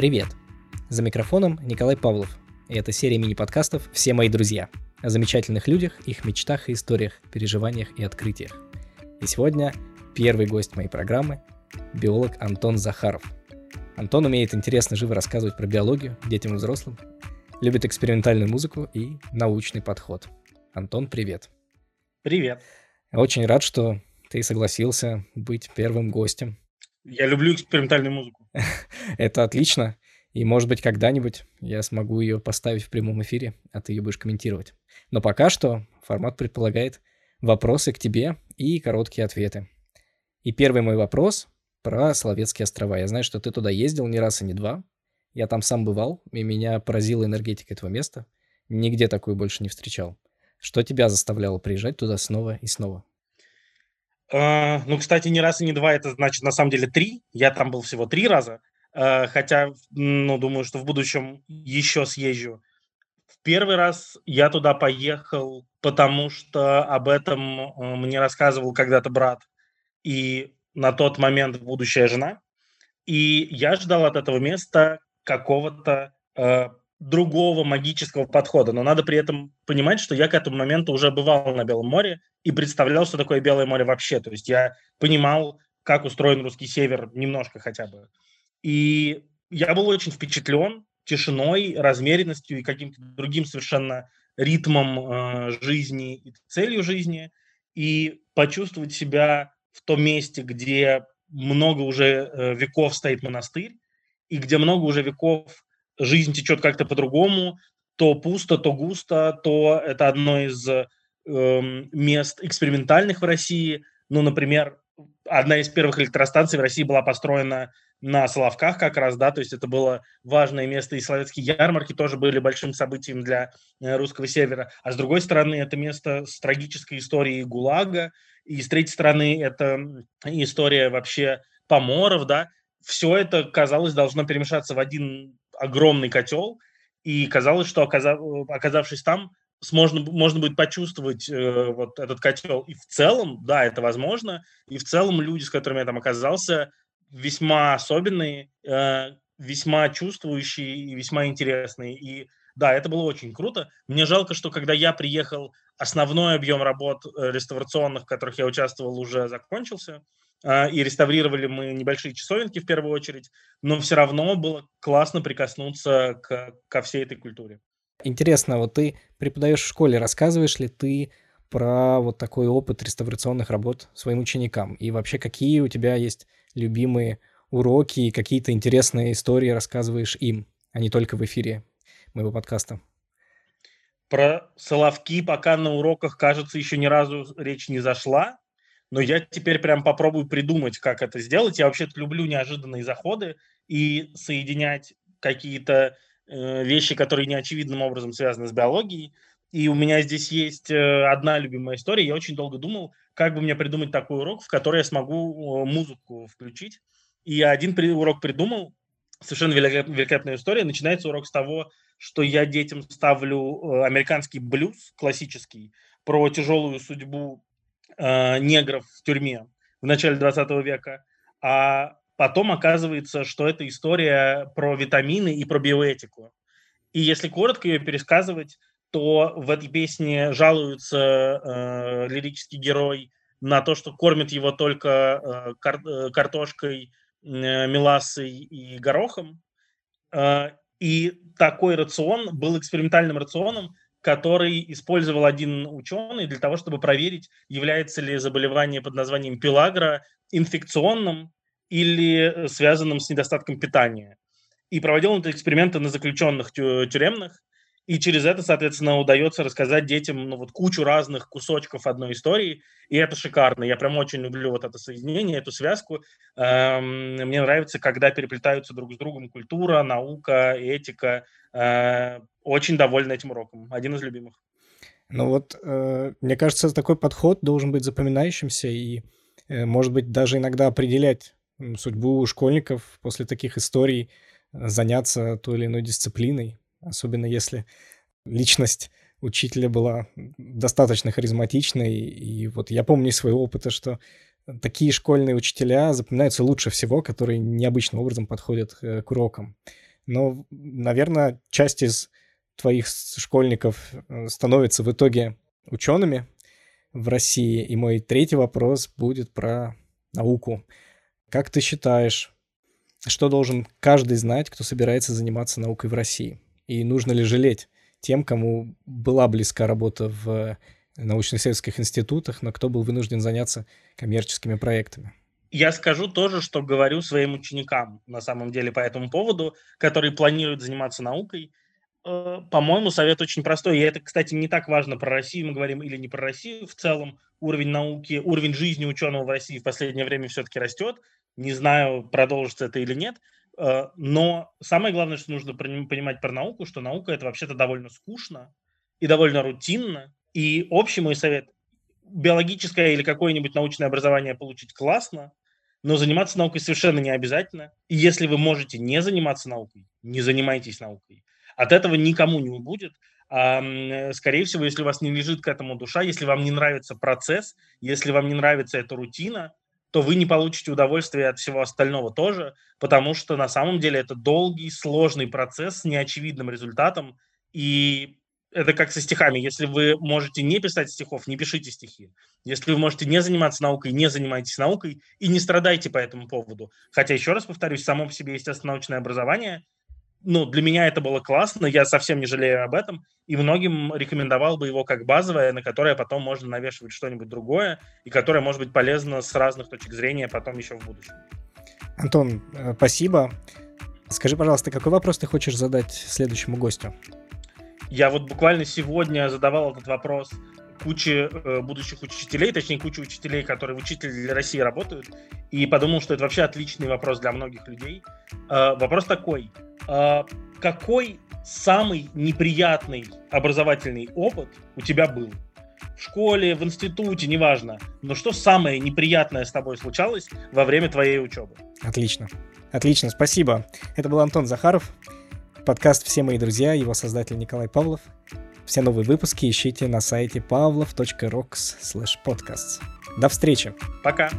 Привет! За микрофоном Николай Павлов, и это серия мини-подкастов «Все мои друзья» о замечательных людях, их мечтах и историях, переживаниях и открытиях. И сегодня первый гость моей программы – биолог Антон Захаров. Антон умеет интересно живо рассказывать про биологию детям и взрослым, любит экспериментальную музыку и научный подход. Антон, привет! Привет! Очень рад, что ты согласился быть первым гостем. Я люблю экспериментальную музыку. Это отлично. И, может быть, когда-нибудь я смогу ее поставить в прямом эфире, а ты ее будешь комментировать. Но пока что формат предполагает вопросы к тебе и короткие ответы. И первый мой вопрос про Соловецкие острова. Я знаю, что ты туда ездил не раз и не два. Я там сам бывал, и меня поразила энергетика этого места. Нигде такую больше не встречал. Что тебя заставляло приезжать туда снова и снова? Uh, ну, кстати, не раз и не два, это значит на самом деле три. Я там был всего три раза, хотя, ну, думаю, что в будущем еще съезжу. В первый раз я туда поехал, потому что об этом uh, мне рассказывал когда-то брат и на тот момент будущая жена. И я ждал от этого места какого-то другого магического подхода. Но надо при этом понимать, что я к этому моменту уже бывал на Белом море и представлял, что такое Белое море вообще. То есть я понимал, как устроен русский север немножко хотя бы. И я был очень впечатлен тишиной, размеренностью и каким-то другим совершенно ритмом э, жизни и целью жизни. И почувствовать себя в том месте, где много уже э, веков стоит монастырь, и где много уже веков жизнь течет как-то по-другому, то пусто, то густо, то это одно из э, мест экспериментальных в России. Ну, например, одна из первых электростанций в России была построена на Соловках как раз, да, то есть это было важное место, и советские ярмарки тоже были большим событием для э, русского севера. А с другой стороны, это место с трагической историей ГУЛАГа, и с третьей стороны, это история вообще поморов, да, все это, казалось, должно перемешаться в один огромный котел, и казалось, что оказав, оказавшись там, можно, можно будет почувствовать э, вот этот котел. И в целом, да, это возможно. И в целом люди, с которыми я там оказался, весьма особенные, э, весьма чувствующие и весьма интересные. И да, это было очень круто. Мне жалко, что когда я приехал, основной объем работ э, реставрационных, в которых я участвовал, уже закончился. А, и реставрировали мы небольшие часовенки в первую очередь, но все равно было классно прикоснуться к, ко всей этой культуре. Интересно, вот ты преподаешь в школе, рассказываешь ли ты про вот такой опыт реставрационных работ своим ученикам? И вообще, какие у тебя есть любимые уроки и какие-то интересные истории рассказываешь им, а не только в эфире моего подкаста? Про Соловки пока на уроках, кажется, еще ни разу речь не зашла но я теперь прям попробую придумать, как это сделать. Я вообще-то люблю неожиданные заходы и соединять какие-то вещи, которые неочевидным образом связаны с биологией. И у меня здесь есть э, одна любимая история. Я очень долго думал, как бы мне придумать такой урок, в который я смогу э, музыку включить. И я один урок придумал. Совершенно великолепная история. Начинается урок с того, что я детям ставлю э, американский блюз классический про тяжелую судьбу э, негров в тюрьме в начале 20 века, а потом оказывается, что это история про витамины и про биоэтику. И если коротко ее пересказывать, то в этой песне жалуется э, лирический герой на то, что кормит его только э, кар э, картошкой, э, мелассой и горохом. Э, и такой рацион был экспериментальным рационом, который использовал один ученый для того, чтобы проверить, является ли заболевание под названием пилагра инфекционным или связанным с недостатком питания. И проводил он эти эксперименты на заключенных тюремных, и через это, соответственно, удается рассказать детям ну, вот кучу разных кусочков одной истории, и это шикарно. Я прям очень люблю вот это соединение, эту связку. Эм, мне нравится, когда переплетаются друг с другом культура, наука, этика. Э, очень доволен этим уроком. Один из любимых. Ну вот, э, мне кажется, такой подход должен быть запоминающимся и, э, может быть, даже иногда определять судьбу школьников после таких историй, заняться той или иной дисциплиной особенно если личность учителя была достаточно харизматичной. И вот я помню из своего опыта, что такие школьные учителя запоминаются лучше всего, которые необычным образом подходят э, к урокам. Но, наверное, часть из твоих школьников э, становится в итоге учеными в России. И мой третий вопрос будет про науку. Как ты считаешь, что должен каждый знать, кто собирается заниматься наукой в России? И нужно ли жалеть тем, кому была близка работа в научно-исследовательских институтах, но кто был вынужден заняться коммерческими проектами? Я скажу тоже, что говорю своим ученикам на самом деле по этому поводу, которые планируют заниматься наукой. Э, по-моему, совет очень простой. И это, кстати, не так важно, про Россию мы говорим или не про Россию в целом. Уровень науки, уровень жизни ученого в России в последнее время все-таки растет. Не знаю, продолжится это или нет. Э, но самое главное, что нужно понимать про науку, что наука это вообще-то довольно скучно и довольно рутинно. И общий мой совет – биологическое или какое-нибудь научное образование получить классно, но заниматься наукой совершенно не обязательно. И если вы можете не заниматься наукой, не занимайтесь наукой. От этого никому не будет. А, скорее всего, если у вас не лежит к этому душа, если вам не нравится процесс, если вам не нравится эта рутина, то вы не получите удовольствия от всего остального тоже, потому что на самом деле это долгий, сложный процесс с неочевидным результатом, и это как со стихами. Если вы можете не писать стихов, не пишите стихи. Если вы можете не заниматься наукой, не занимайтесь наукой и не страдайте по этому поводу. Хотя, еще раз повторюсь, само по себе естественно научное образование – ну, для меня это было классно, я совсем не жалею об этом, и многим рекомендовал бы его как базовое, на которое потом можно навешивать что-нибудь другое, и которое может быть полезно с разных точек зрения потом еще в будущем. Антон, э, спасибо. Скажи, пожалуйста, какой вопрос ты хочешь задать следующему гостю? Я вот буквально сегодня задавал этот вопрос куче э, будущих учителей, точнее, куче учителей, которые в учителе России работают, и подумал, что это вообще отличный вопрос для многих людей. Э, вопрос такой. Э, какой самый неприятный образовательный опыт у тебя был? В школе, в институте, неважно. Но что самое неприятное с тобой случалось во время твоей учебы? Отлично. Отлично, спасибо. Это был Антон Захаров, подкаст «Все мои друзья», его создатель Николай Павлов. Все новые выпуски ищите на сайте pavlov.rocks. До встречи. Пока.